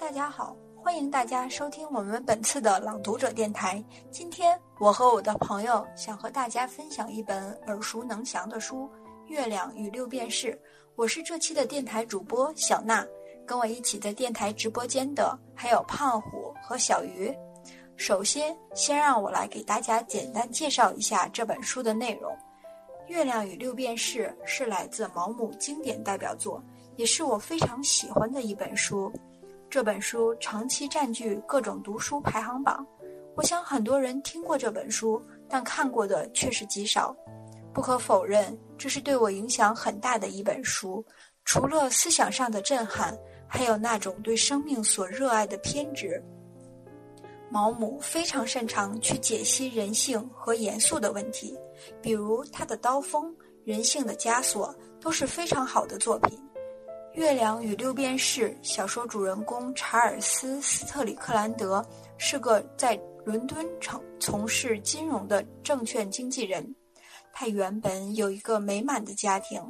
大家好，欢迎大家收听我们本次的朗读者电台。今天我和我的朋友想和大家分享一本耳熟能详的书《月亮与六便士》。我是这期的电台主播小娜，跟我一起在电台直播间的还有胖虎和小鱼。首先，先让我来给大家简单介绍一下这本书的内容。《月亮与六便士》是来自毛姆经典代表作，也是我非常喜欢的一本书。这本书长期占据各种读书排行榜，我想很多人听过这本书，但看过的却是极少。不可否认，这是对我影响很大的一本书。除了思想上的震撼，还有那种对生命所热爱的偏执。毛姆非常擅长去解析人性和严肃的问题，比如他的《刀锋》《人性的枷锁》都是非常好的作品。《月亮与六便士》小说主人公查尔斯·斯特里克兰德是个在伦敦城从事金融的证券经纪人。他原本有一个美满的家庭，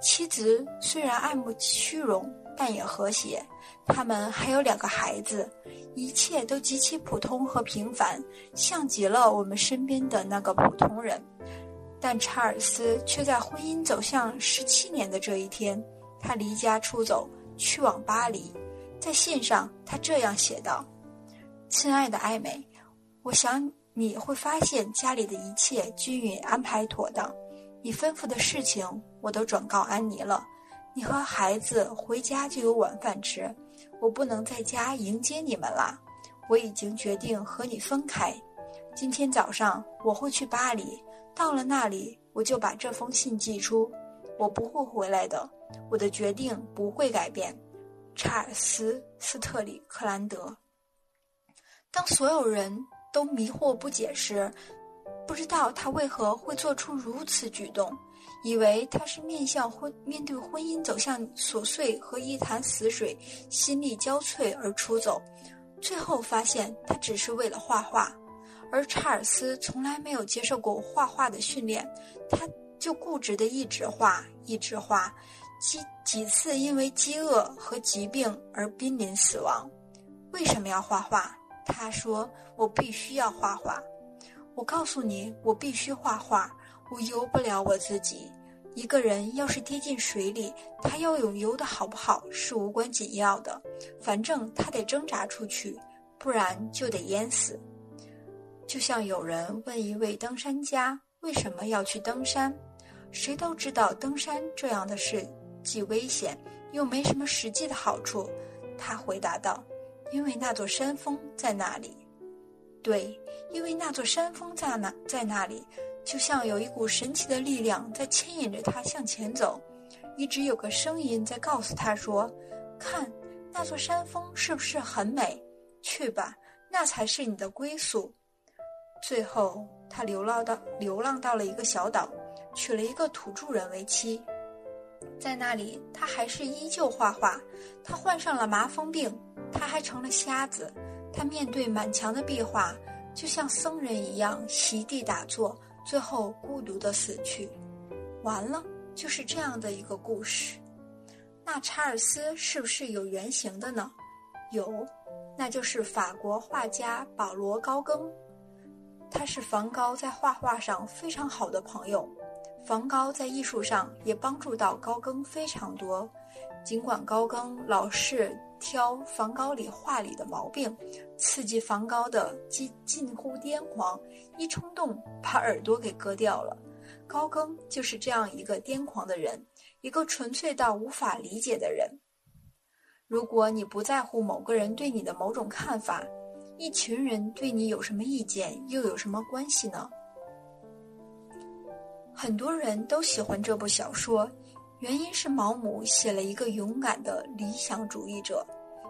妻子虽然爱慕虚荣，但也和谐。他们还有两个孩子，一切都极其普通和平凡，像极了我们身边的那个普通人。但查尔斯却在婚姻走向十七年的这一天。他离家出走，去往巴黎。在信上，他这样写道：“亲爱的艾美，我想你会发现家里的一切均匀安排妥当。你吩咐的事情我都转告安妮了。你和孩子回家就有晚饭吃。我不能在家迎接你们啦。我已经决定和你分开。今天早上我会去巴黎，到了那里我就把这封信寄出。我不会回来的。”我的决定不会改变，查尔斯·斯特里克兰德。当所有人都迷惑不解时，不知道他为何会做出如此举动，以为他是面向婚面对婚姻走向琐碎和一潭死水，心力交瘁而出走，最后发现他只是为了画画，而查尔斯从来没有接受过画画的训练，他就固执的一直画，一直画。几几次因为饥饿和疾病而濒临死亡，为什么要画画？他说：“我必须要画画。”我告诉你，我必须画画。我游不了我自己。一个人要是跌进水里，他游泳游得好不好是无关紧要的，反正他得挣扎出去，不然就得淹死。就像有人问一位登山家为什么要去登山，谁都知道登山这样的事。既危险又没什么实际的好处，他回答道：“因为那座山峰在那里。”对，因为那座山峰在那，在那里，就像有一股神奇的力量在牵引着他向前走。一直有个声音在告诉他说：“看，那座山峰是不是很美？去吧，那才是你的归宿。”最后，他流浪到流浪到了一个小岛，娶了一个土著人为妻。在那里，他还是依旧画画。他患上了麻风病，他还成了瞎子。他面对满墙的壁画，就像僧人一样席地打坐，最后孤独的死去。完了，就是这样的一个故事。那查尔斯是不是有原型的呢？有，那就是法国画家保罗·高更。他是梵高在画画上非常好的朋友。梵高在艺术上也帮助到高更非常多，尽管高更老是挑梵高里画里的毛病，刺激梵高的近近乎癫狂，一冲动把耳朵给割掉了。高更就是这样一个癫狂的人，一个纯粹到无法理解的人。如果你不在乎某个人对你的某种看法，一群人对你有什么意见又有什么关系呢？很多人都喜欢这部小说，原因是毛姆写了一个勇敢的理想主义者，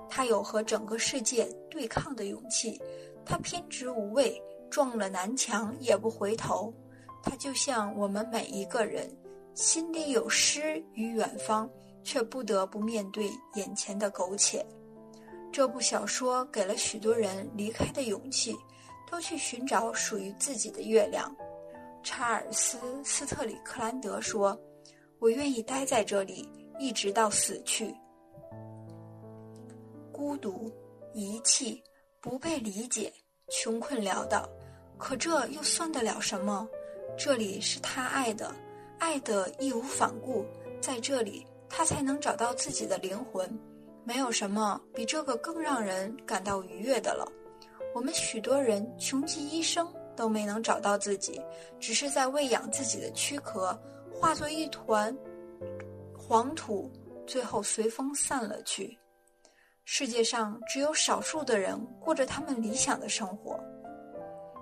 他有和整个世界对抗的勇气，他偏执无畏，撞了南墙也不回头。他就像我们每一个人，心里有诗与远方，却不得不面对眼前的苟且。这部小说给了许多人离开的勇气，都去寻找属于自己的月亮。查尔斯·斯特里克兰德说：“我愿意待在这里，一直到死去。孤独遗弃、不被理解、穷困潦倒。可这又算得了什么？这里是他爱的，爱的义无反顾，在这里他才能找到自己的灵魂。没有什么比这个更让人感到愉悦的了。我们许多人穷极一生都没能找到自己，只是在喂养自己的躯壳，化作一团黄土，最后随风散了去。世界上只有少数的人过着他们理想的生活。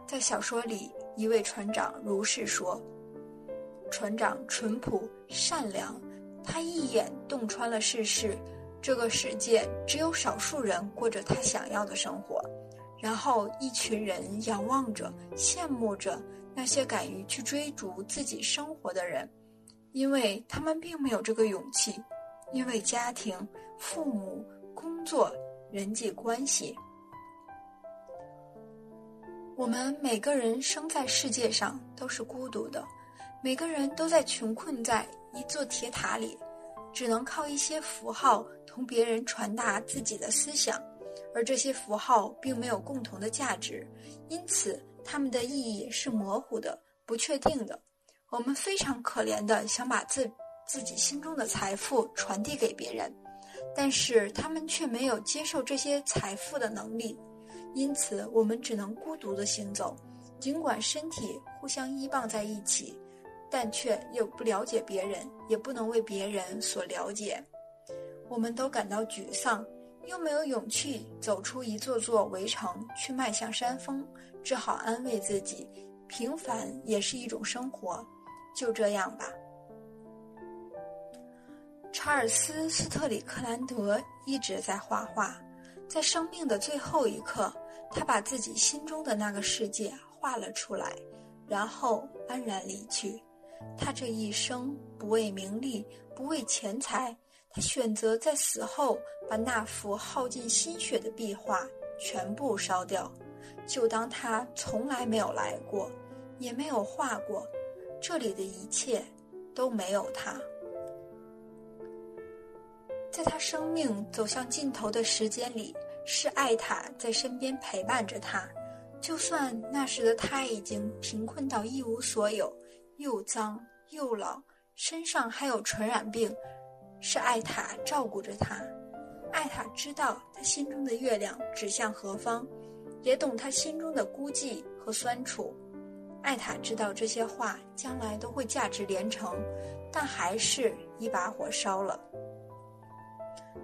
在小说里，一位船长如是说：“船长淳朴善良，他一眼洞穿了世事。这个世界只有少数人过着他想要的生活，然后一群人仰望着、羡慕着那些敢于去追逐自己生活的人，因为他们并没有这个勇气，因为家庭、父母、工作、人际关系。”我们每个人生在世界上都是孤独的，每个人都在穷困在一座铁塔里，只能靠一些符号同别人传达自己的思想，而这些符号并没有共同的价值，因此它们的意义是模糊的、不确定的。我们非常可怜的想把自自己心中的财富传递给别人，但是他们却没有接受这些财富的能力。因此，我们只能孤独地行走，尽管身体互相依傍在一起，但却又不了解别人，也不能为别人所了解。我们都感到沮丧，又没有勇气走出一座座围城去迈向山峰，只好安慰自己：平凡也是一种生活，就这样吧。查尔斯·斯特里克兰德一直在画画，在生命的最后一刻。他把自己心中的那个世界画了出来，然后安然离去。他这一生不为名利，不为钱财，他选择在死后把那幅耗尽心血的壁画全部烧掉，就当他从来没有来过，也没有画过。这里的一切都没有他。在他生命走向尽头的时间里。是艾塔在身边陪伴着他，就算那时的他已经贫困到一无所有，又脏又老，身上还有传染病，是艾塔照顾着他。艾塔知道他心中的月亮指向何方，也懂他心中的孤寂和酸楚。艾塔知道这些话将来都会价值连城，但还是一把火烧了。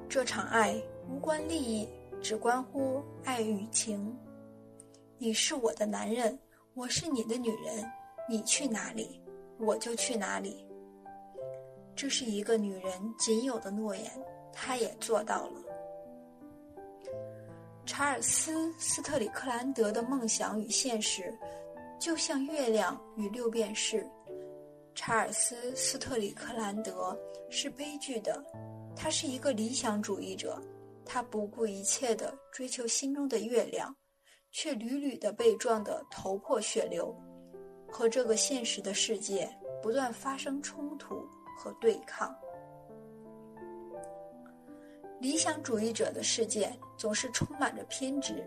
这场爱无关利益。只关乎爱与情。你是我的男人，我是你的女人。你去哪里，我就去哪里。这是一个女人仅有的诺言，她也做到了。查尔斯·斯特里克兰德的梦想与现实，就像月亮与六便士。查尔斯·斯特里克兰德是悲剧的，他是一个理想主义者。他不顾一切地追求心中的月亮，却屡屡地被撞得头破血流，和这个现实的世界不断发生冲突和对抗。理想主义者的世界总是充满着偏执，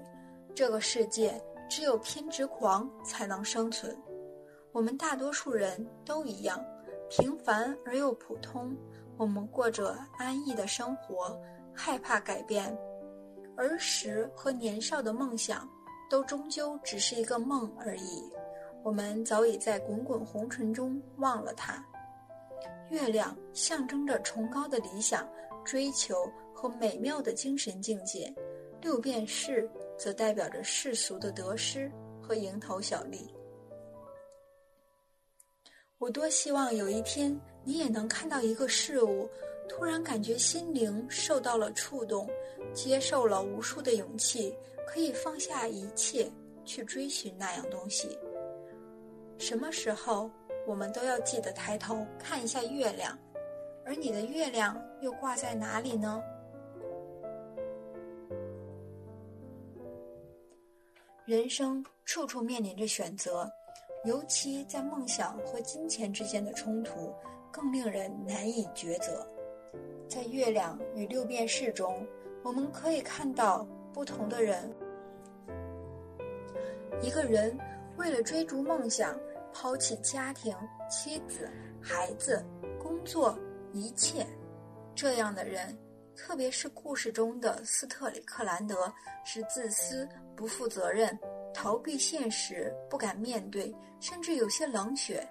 这个世界只有偏执狂才能生存。我们大多数人都一样，平凡而又普通，我们过着安逸的生活。害怕改变，儿时和年少的梦想，都终究只是一个梦而已。我们早已在滚滚红尘中忘了它。月亮象征着崇高的理想、追求和美妙的精神境界，六便士则代表着世俗的得失和蝇头小利。我多希望有一天，你也能看到一个事物。突然感觉心灵受到了触动，接受了无数的勇气，可以放下一切去追寻那样东西。什么时候我们都要记得抬头看一下月亮，而你的月亮又挂在哪里呢？人生处处面临着选择，尤其在梦想和金钱之间的冲突，更令人难以抉择。在月亮与六便士中，我们可以看到不同的人。一个人为了追逐梦想，抛弃家庭、妻子、孩子、工作，一切，这样的人，特别是故事中的斯特里克兰德，是自私、不负责任、逃避现实、不敢面对，甚至有些冷血，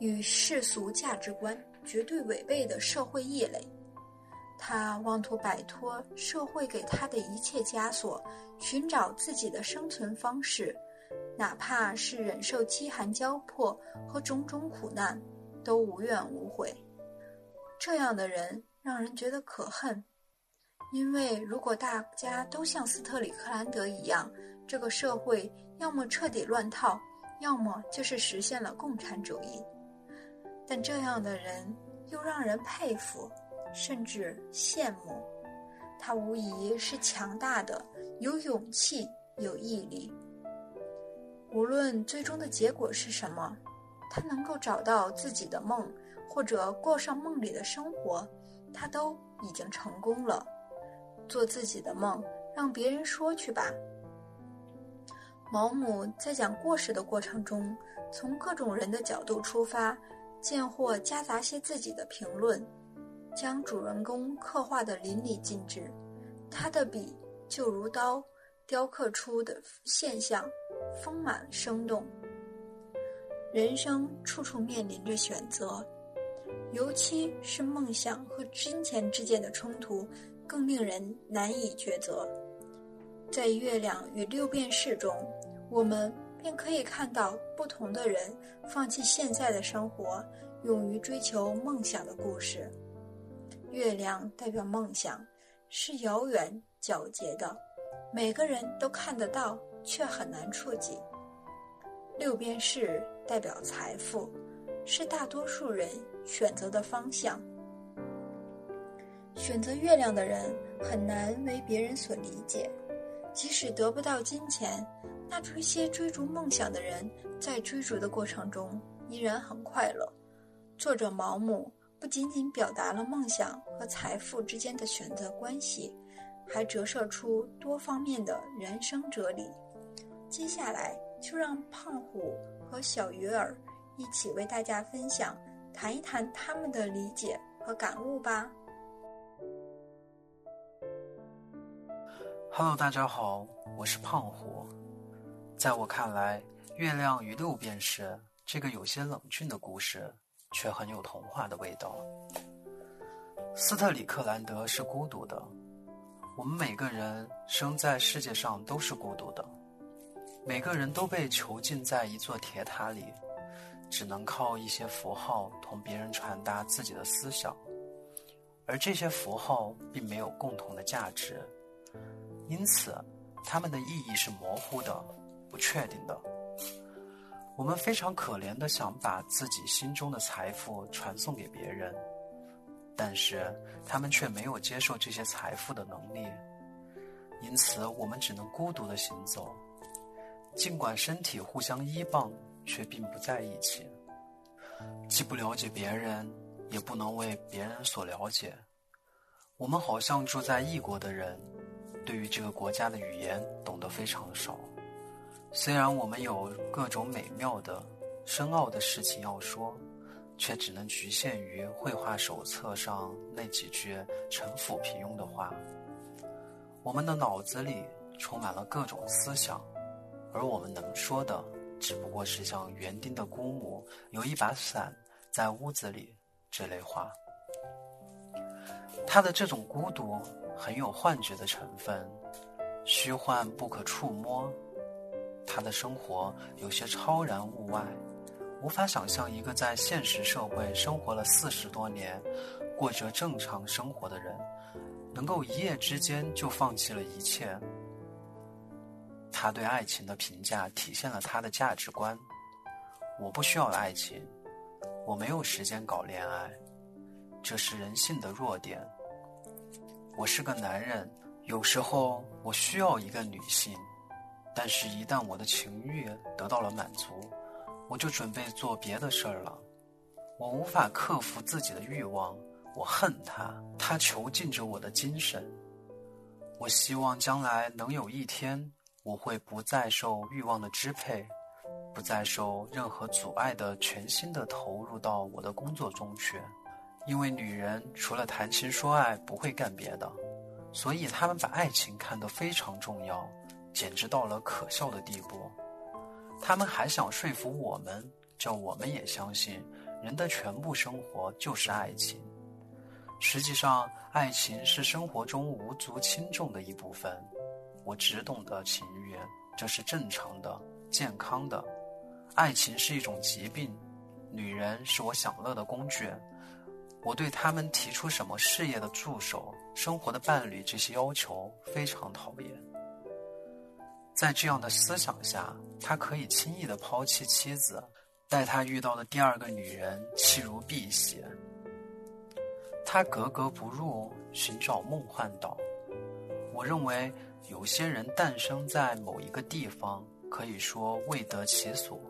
与世俗价值观绝对违背的社会异类。他妄图摆脱社会给他的一切枷锁，寻找自己的生存方式。哪怕是忍受饥寒交迫和种种苦难，都无怨无悔。这样的人让人觉得可恨，因为如果大家都像斯特里克兰德一样，这个社会要么彻底乱套，要么就是实现了共产主义。但这样的人又让人佩服，甚至羡慕。他无疑是强大的，有勇气，有毅力。无论最终的结果是什么，他能够找到自己的梦，或者过上梦里的生活，他都已经成功了。做自己的梦，让别人说去吧。毛姆在讲故事的过程中，从各种人的角度出发，见或夹杂些自己的评论，将主人公刻画的淋漓尽致。他的笔就如刀，雕刻出的现象。丰满生动。人生处处面临着选择，尤其是梦想和金钱之间的冲突，更令人难以抉择。在《月亮与六便士》中，我们便可以看到不同的人放弃现在的生活，勇于追求梦想的故事。月亮代表梦想，是遥远皎洁的，每个人都看得到。却很难触及。六便士代表财富，是大多数人选择的方向。选择月亮的人很难为别人所理解，即使得不到金钱，那这些追逐梦想的人在追逐的过程中依然很快乐。作者毛姆不仅仅表达了梦想和财富之间的选择关系，还折射出多方面的人生哲理。接下来就让胖虎和小鱼儿一起为大家分享，谈一谈他们的理解和感悟吧。Hello，大家好，我是胖虎。在我看来，《月亮与六便士》这个有些冷峻的故事，却很有童话的味道。斯特里克兰德是孤独的，我们每个人生在世界上都是孤独的。每个人都被囚禁在一座铁塔里，只能靠一些符号同别人传达自己的思想，而这些符号并没有共同的价值，因此，它们的意义是模糊的、不确定的。我们非常可怜的想把自己心中的财富传送给别人，但是他们却没有接受这些财富的能力，因此我们只能孤独的行走。尽管身体互相依傍，却并不在一起。既不了解别人，也不能为别人所了解。我们好像住在异国的人，对于这个国家的语言懂得非常少。虽然我们有各种美妙的、深奥的事情要说，却只能局限于绘画手册上那几句陈腐平庸的话。我们的脑子里充满了各种思想。而我们能说的，只不过是像园丁的姑母有一把伞在屋子里这类话。他的这种孤独很有幻觉的成分，虚幻不可触摸。他的生活有些超然物外，无法想象一个在现实社会生活了四十多年、过着正常生活的人，能够一夜之间就放弃了一切。他对爱情的评价体现了他的价值观：我不需要爱情，我没有时间搞恋爱，这是人性的弱点。我是个男人，有时候我需要一个女性，但是，一旦我的情欲得到了满足，我就准备做别的事儿了。我无法克服自己的欲望，我恨他，他囚禁着我的精神。我希望将来能有一天，我会不再受欲望的支配，不再受任何阻碍的全心的投入到我的工作中去。因为女人除了谈情说爱不会干别的，所以她们把爱情看得非常重要，简直到了可笑的地步。他们还想说服我们，叫我们也相信，人的全部生活就是爱情。实际上，爱情是生活中无足轻重的一部分。我只懂得情欲，这是正常的、健康的。爱情是一种疾病，女人是我享乐的工具。我对他们提出什么事业的助手、生活的伴侣这些要求非常讨厌。在这样的思想下，他可以轻易地抛弃妻子，待他遇到的第二个女人弃如敝屣。他格格不入，寻找梦幻岛。我认为有些人诞生在某一个地方，可以说未得其所，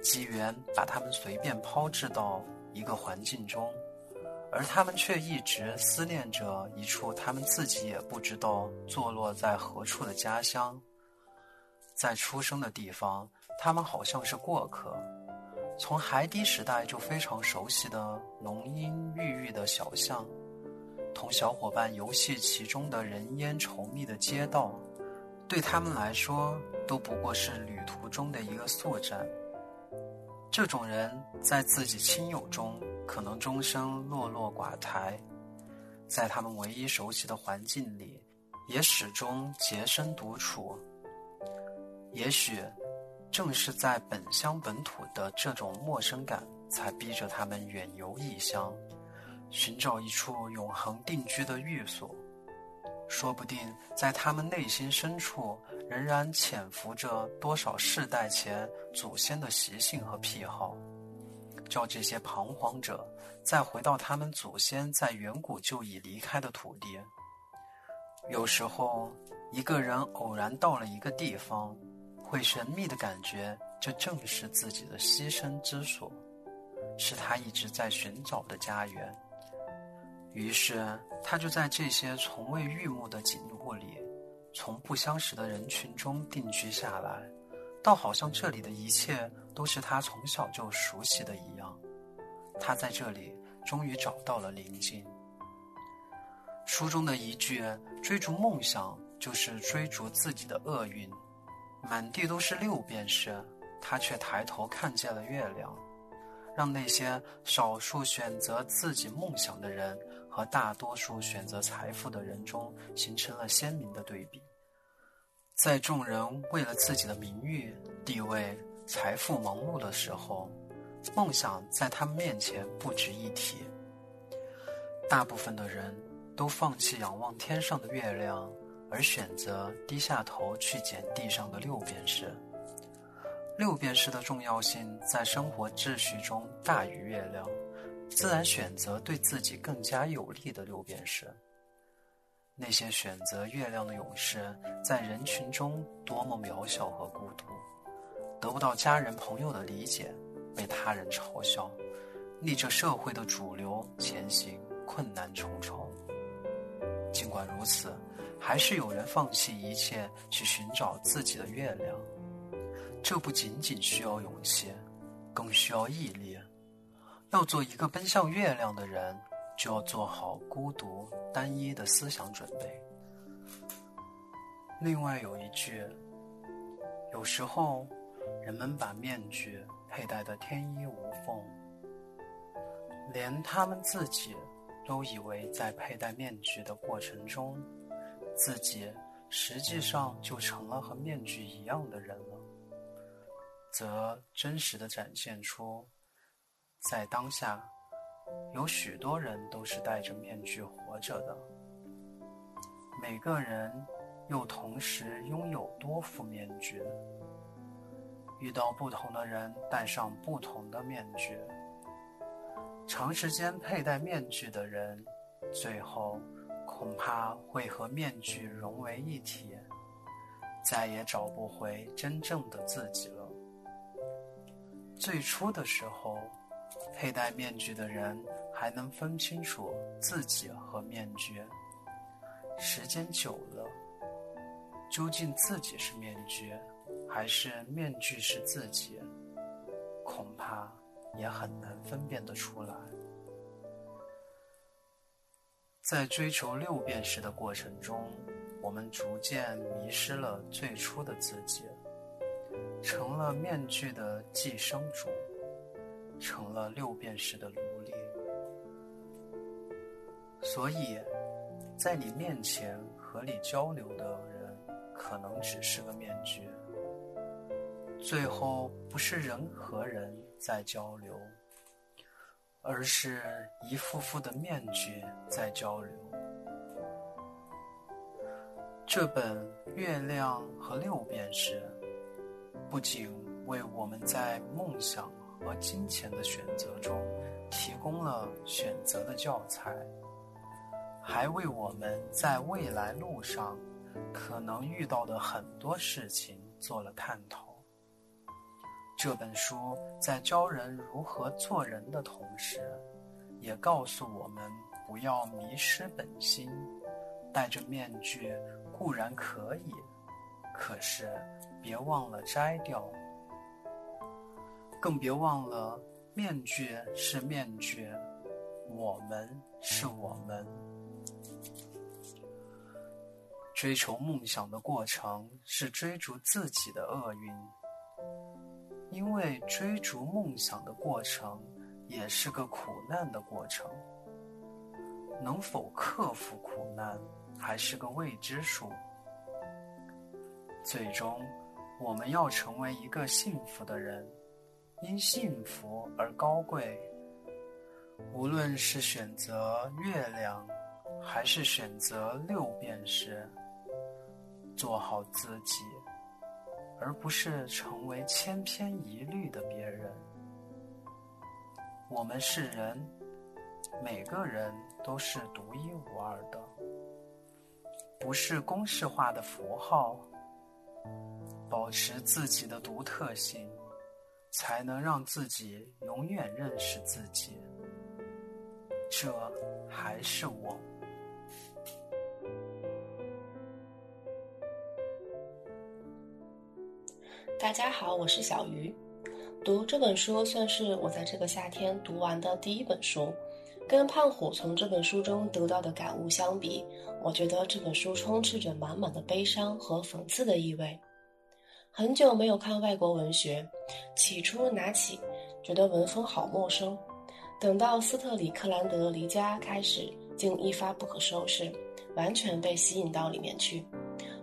机缘把他们随便抛掷到一个环境中，而他们却一直思念着一处他们自己也不知道坐落在何处的家乡。在出生的地方，他们好像是过客。从孩提时代就非常熟悉的浓荫郁郁的小巷，同小伙伴游戏其中的人烟稠密的街道，对他们来说都不过是旅途中的一个宿站。这种人在自己亲友中可能终生落落寡台，在他们唯一熟悉的环境里，也始终洁身独处。也许。正是在本乡本土的这种陌生感，才逼着他们远游异乡，寻找一处永恒定居的寓所。说不定在他们内心深处，仍然潜伏着多少世代前祖先的习性和癖好，叫这些彷徨者再回到他们祖先在远古就已离开的土地。有时候，一个人偶然到了一个地方。会神秘的感觉，这正是自己的栖身之所，是他一直在寻找的家园。于是，他就在这些从未遇目的景物里，从不相识的人群中定居下来，倒好像这里的一切都是他从小就熟悉的一样。他在这里终于找到了宁静。书中的一句“追逐梦想，就是追逐自己的厄运”。满地都是六便士，他却抬头看见了月亮，让那些少数选择自己梦想的人和大多数选择财富的人中形成了鲜明的对比。在众人为了自己的名誉、地位、财富忙碌的时候，梦想在他们面前不值一提。大部分的人都放弃仰望天上的月亮。而选择低下头去捡地上的六便士。六便士的重要性在生活秩序中大于月亮，自然选择对自己更加有利的六便士。那些选择月亮的勇士，在人群中多么渺小和孤独，得不到家人朋友的理解，被他人嘲笑，逆着社会的主流前行，困难重重。尽管如此。还是有人放弃一切去寻找自己的月亮，这不仅仅需要勇气，更需要毅力。要做一个奔向月亮的人，就要做好孤独单一的思想准备。另外有一句，有时候人们把面具佩戴得天衣无缝，连他们自己都以为在佩戴面具的过程中。自己实际上就成了和面具一样的人了，则真实的展现出，在当下，有许多人都是戴着面具活着的。每个人又同时拥有多副面具，遇到不同的人，戴上不同的面具。长时间佩戴面具的人，最后。恐怕会和面具融为一体，再也找不回真正的自己了。最初的时候，佩戴面具的人还能分清楚自己和面具。时间久了，究竟自己是面具，还是面具是自己，恐怕也很难分辨得出来。在追求六便士的过程中，我们逐渐迷失了最初的自己，成了面具的寄生主，成了六便士的奴隶。所以，在你面前和你交流的人，可能只是个面具。最后，不是人和人在交流。而是一副副的面具在交流。这本《月亮和六便士》不仅为我们在梦想和金钱的选择中提供了选择的教材，还为我们在未来路上可能遇到的很多事情做了探讨。这本书在教人如何做人的同时，也告诉我们不要迷失本心。戴着面具固然可以，可是别忘了摘掉。更别忘了，面具是面具，我们是我们。追求梦想的过程是追逐自己的厄运。因为追逐梦想的过程也是个苦难的过程，能否克服苦难还是个未知数。最终，我们要成为一个幸福的人，因幸福而高贵。无论是选择月亮，还是选择六便士，做好自己。而不是成为千篇一律的别人。我们是人，每个人都是独一无二的，不是公式化的符号。保持自己的独特性，才能让自己永远认识自己。这还是我。大家好，我是小鱼。读这本书算是我在这个夏天读完的第一本书。跟胖虎从这本书中得到的感悟相比，我觉得这本书充斥着满满的悲伤和讽刺的意味。很久没有看外国文学，起初拿起觉得文风好陌生，等到斯特里克兰德离家开始，竟一发不可收拾，完全被吸引到里面去。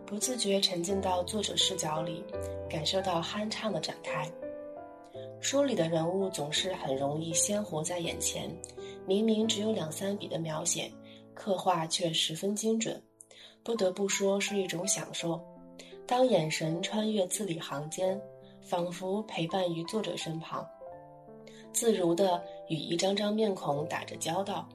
不自觉沉浸到作者视角里，感受到酣畅的展开。书里的人物总是很容易鲜活在眼前，明明只有两三笔的描写，刻画却十分精准，不得不说是一种享受。当眼神穿越字里行间，仿佛陪伴于作者身旁，自如地与一张张面孔打着交道。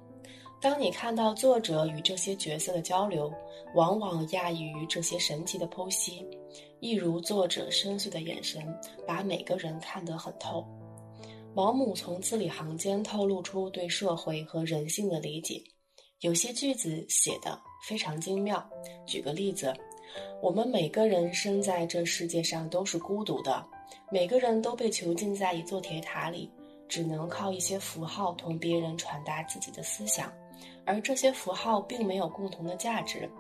当你看到作者与这些角色的交流，往往讶异于这些神奇的剖析，一如作者深邃的眼神，把每个人看得很透。毛姆从字里行间透露出对社会和人性的理解，有些句子写得非常精妙。举个例子，我们每个人生在这世界上都是孤独的，每个人都被囚禁在一座铁塔里，只能靠一些符号同别人传达自己的思想。而这些符号并没有共同的价值，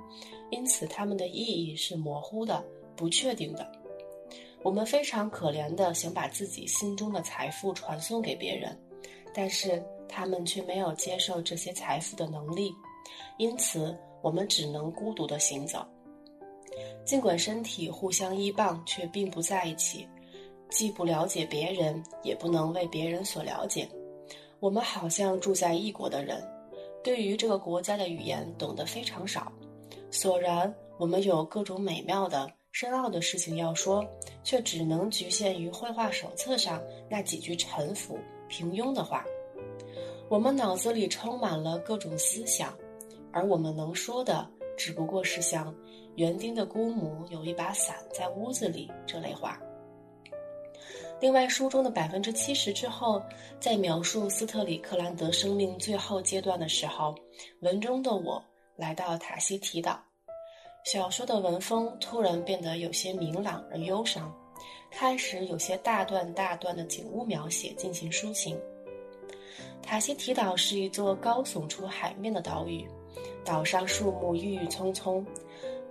因此它们的意义是模糊的、不确定的。我们非常可怜的想把自己心中的财富传送给别人，但是他们却没有接受这些财富的能力，因此我们只能孤独的行走。尽管身体互相依傍，却并不在一起，既不了解别人，也不能为别人所了解。我们好像住在异国的人。对于这个国家的语言懂得非常少，索然我们有各种美妙的、深奥的事情要说，却只能局限于绘画手册上那几句沉浮、平庸的话。我们脑子里充满了各种思想，而我们能说的只不过是像园丁的姑母有一把伞在屋子里这类话。另外，书中的百分之七十之后，在描述斯特里克兰德生命最后阶段的时候，文中的我来到塔希提岛，小说的文风突然变得有些明朗而忧伤，开始有些大段大段的景物描写进行抒情。塔希提岛是一座高耸出海面的岛屿，岛上树木郁郁葱葱，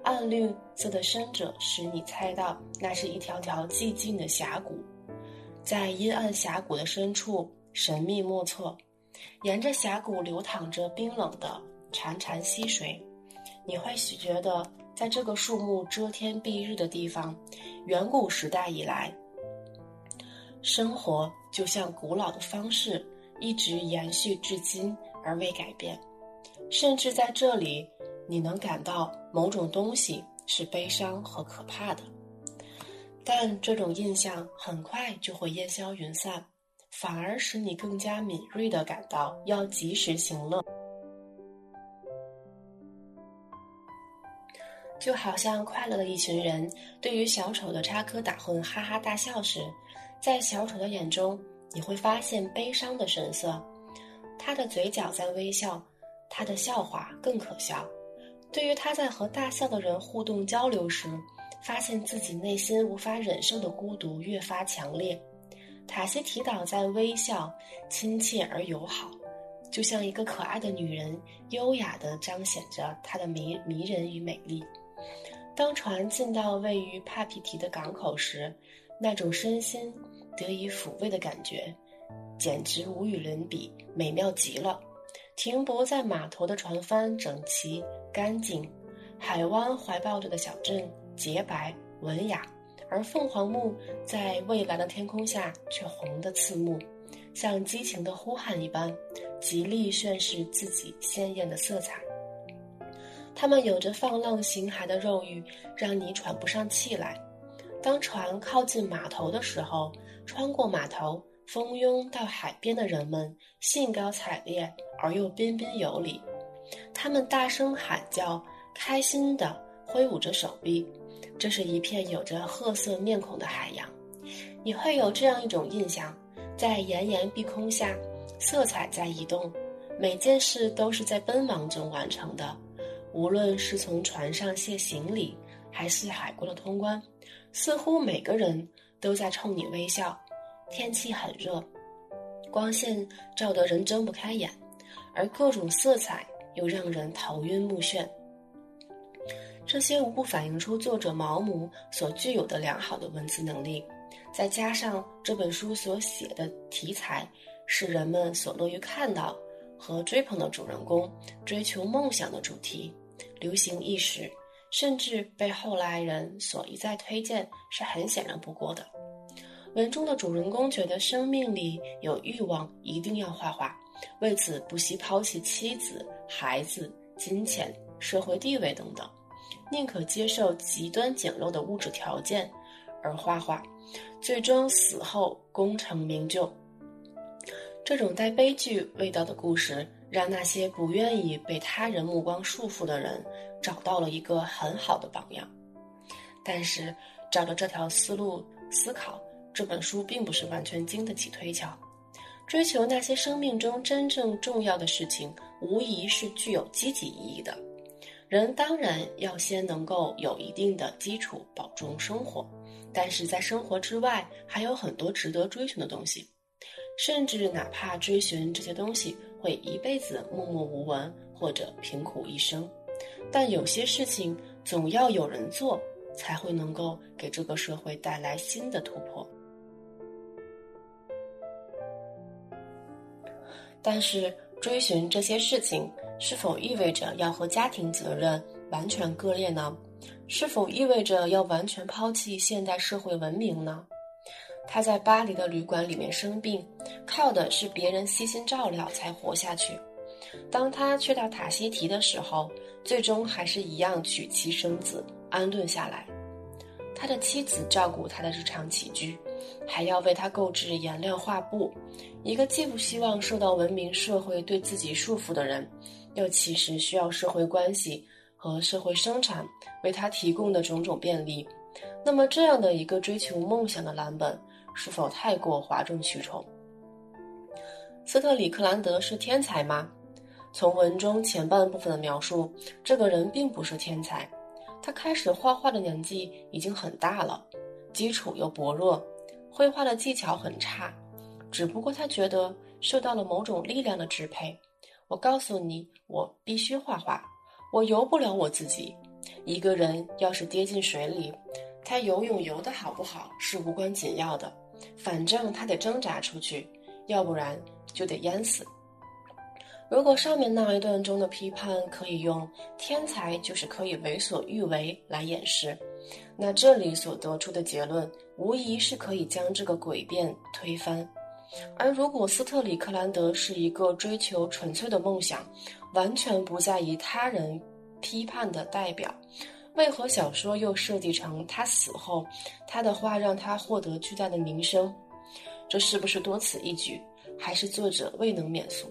暗绿色的深者使你猜到那是一条条寂静的峡谷，在阴暗峡谷的深处神秘莫测，沿着峡谷流淌着冰冷的潺潺溪水，你会觉得在这个树木遮天蔽日的地方，远古时代以来，生活就像古老的方式。一直延续至今而未改变，甚至在这里，你能感到某种东西是悲伤和可怕的。但这种印象很快就会烟消云散，反而使你更加敏锐地感到要及时行乐。就好像快乐的一群人对于小丑的插科打诨哈哈大笑时，在小丑的眼中。你会发现悲伤的神色，他的嘴角在微笑，他的笑话更可笑。对于他在和大象的人互动交流时，发现自己内心无法忍受的孤独越发强烈。塔西提岛在微笑，亲切而友好，就像一个可爱的女人，优雅地彰显着她的迷迷人与美丽。当船进到位于帕皮提的港口时，那种身心。得以抚慰的感觉，简直无与伦比，美妙极了。停泊在码头的船帆整齐干净，海湾怀抱着的小镇洁白文雅，而凤凰木在蔚蓝的天空下却红得刺目，像激情的呼喊一般，极力宣示自己鲜艳的色彩。它们有着放浪形骸的肉欲，让你喘不上气来。当船靠近码头的时候，穿过码头，蜂拥到海边的人们兴高采烈而又彬彬有礼，他们大声喊叫，开心地挥舞着手臂。这是一片有着褐色面孔的海洋。你会有这样一种印象：在炎炎碧空下，色彩在移动，每件事都是在奔忙中完成的。无论是从船上卸行李，还是海关的通关，似乎每个人。都在冲你微笑，天气很热，光线照得人睁不开眼，而各种色彩又让人头晕目眩。这些无不反映出作者毛姆所具有的良好的文字能力，再加上这本书所写的题材是人们所乐于看到和追捧的主人公追求梦想的主题，流行一时。甚至被后来人所一再推荐，是很显然不过的。文中的主人公觉得生命里有欲望，一定要画画，为此不惜抛弃妻子、孩子、金钱、社会地位等等，宁可接受极端简陋的物质条件而画画，最终死后功成名就。这种带悲剧味道的故事，让那些不愿意被他人目光束缚的人。找到了一个很好的榜样，但是照着这条思路思考，这本书并不是完全经得起推敲。追求那些生命中真正重要的事情，无疑是具有积极意义的。人当然要先能够有一定的基础保重生活，但是在生活之外还有很多值得追寻的东西，甚至哪怕追寻这些东西会一辈子默默无闻或者贫苦一生。但有些事情总要有人做，才会能够给这个社会带来新的突破。但是，追寻这些事情是否意味着要和家庭责任完全割裂呢？是否意味着要完全抛弃现代社会文明呢？他在巴黎的旅馆里面生病，靠的是别人悉心照料才活下去。当他去到塔西提的时候，最终还是一样娶妻生子，安顿下来。他的妻子照顾他的日常起居，还要为他购置颜料画布。一个既不希望受到文明社会对自己束缚的人，又其实需要社会关系和社会生产为他提供的种种便利。那么，这样的一个追求梦想的蓝本，是否太过哗众取宠？斯特里克兰德是天才吗？从文中前半部分的描述，这个人并不是天才，他开始画画的年纪已经很大了，基础又薄弱，绘画的技巧很差。只不过他觉得受到了某种力量的支配。我告诉你，我必须画画，我游不了我自己。一个人要是跌进水里，他游泳游得好不好是无关紧要的，反正他得挣扎出去，要不然就得淹死。如果上面那一段中的批判可以用“天才就是可以为所欲为”来掩饰，那这里所得出的结论无疑是可以将这个诡辩推翻。而如果斯特里克兰德是一个追求纯粹的梦想，完全不在意他人批判的代表，为何小说又设计成他死后，他的话让他获得巨大的名声？这是不是多此一举，还是作者未能免俗？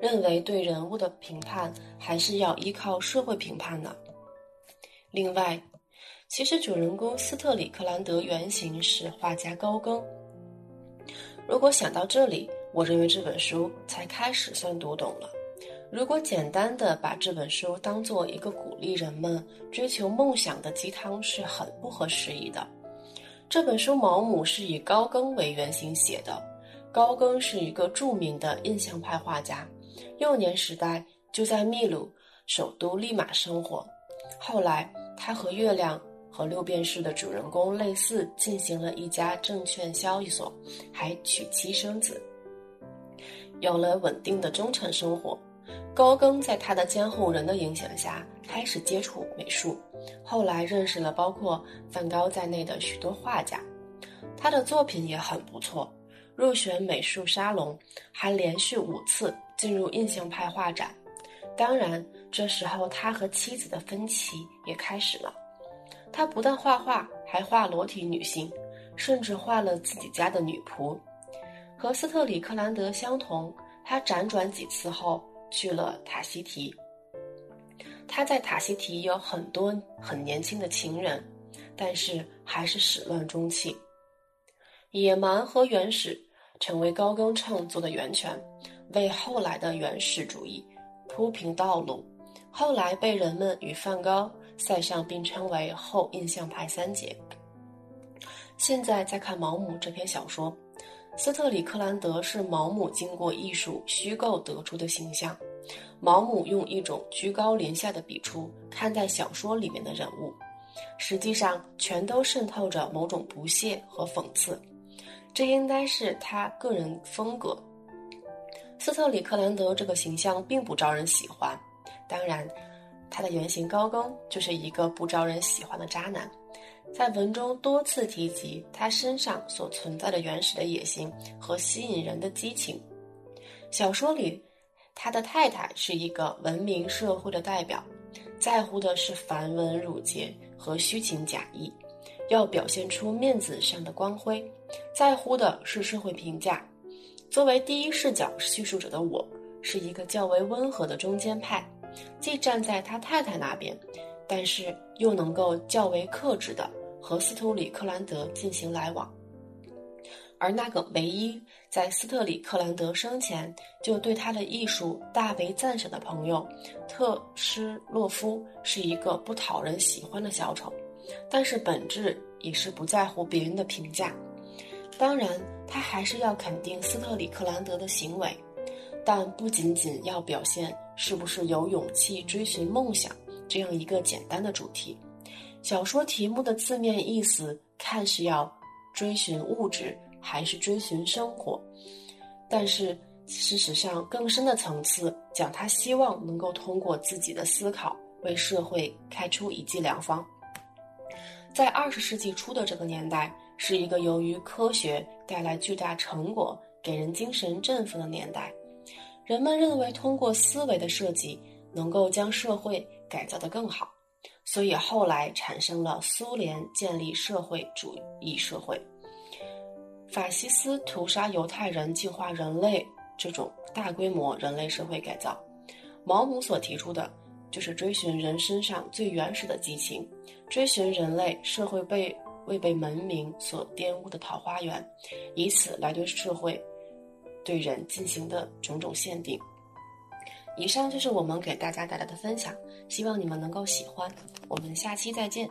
认为对人物的评判还是要依靠社会评判呢？另外，其实主人公斯特里克兰德原型是画家高更。如果想到这里，我认为这本书才开始算读懂了。如果简单的把这本书当做一个鼓励人们追求梦想的鸡汤，是很不合时宜的。这本书毛姆是以高更为原型写的，高更是一个著名的印象派画家。幼年时代就在秘鲁首都利马生活，后来他和月亮和六便士的主人公类似，进行了一家证券交易所，还娶妻生子，有了稳定的中产生活。高更在他的监护人的影响下开始接触美术，后来认识了包括梵高在内的许多画家，他的作品也很不错，入选美术沙龙，还连续五次。进入印象派画展，当然，这时候他和妻子的分歧也开始了。他不但画画，还画裸体女性，甚至画了自己家的女仆。和斯特里克兰德相同，他辗转几次后去了塔希提。他在塔希提有很多很年轻的情人，但是还是始乱终弃。野蛮和原始成为高更创作的源泉。为后来的原始主义铺平道路，后来被人们与梵高、塞尚并称为后印象派三杰。现在再看毛姆这篇小说，斯特里克兰德是毛姆经过艺术虚构得出的形象。毛姆用一种居高临下的笔触看待小说里面的人物，实际上全都渗透着某种不屑和讽刺。这应该是他个人风格。斯特里克兰德这个形象并不招人喜欢，当然，他的原型高更就是一个不招人喜欢的渣男。在文中多次提及他身上所存在的原始的野心和吸引人的激情。小说里，他的太太是一个文明社会的代表，在乎的是繁文缛节和虚情假意，要表现出面子上的光辉，在乎的是社会评价。作为第一视角叙述者的我，是一个较为温和的中间派，既站在他太太那边，但是又能够较为克制的和斯图里克兰德进行来往。而那个唯一在斯特里克兰德生前就对他的艺术大为赞赏的朋友特施洛夫，是一个不讨人喜欢的小丑，但是本质也是不在乎别人的评价。当然。他还是要肯定斯特里克兰德的行为，但不仅仅要表现是不是有勇气追寻梦想这样一个简单的主题。小说题目的字面意思看是要追寻物质还是追寻生活，但是事实上更深的层次讲，他希望能够通过自己的思考为社会开出一剂良方。在二十世纪初的这个年代。是一个由于科学带来巨大成果、给人精神振奋的年代。人们认为通过思维的设计能够将社会改造得更好，所以后来产生了苏联建立社会主义社会、法西斯屠杀犹太人、净化人类这种大规模人类社会改造。毛姆所提出的就是追寻人身上最原始的激情，追寻人类社会被。未被文明所玷污的桃花源，以此来对社会、对人进行的种种限定。以上就是我们给大家带来的分享，希望你们能够喜欢。我们下期再见。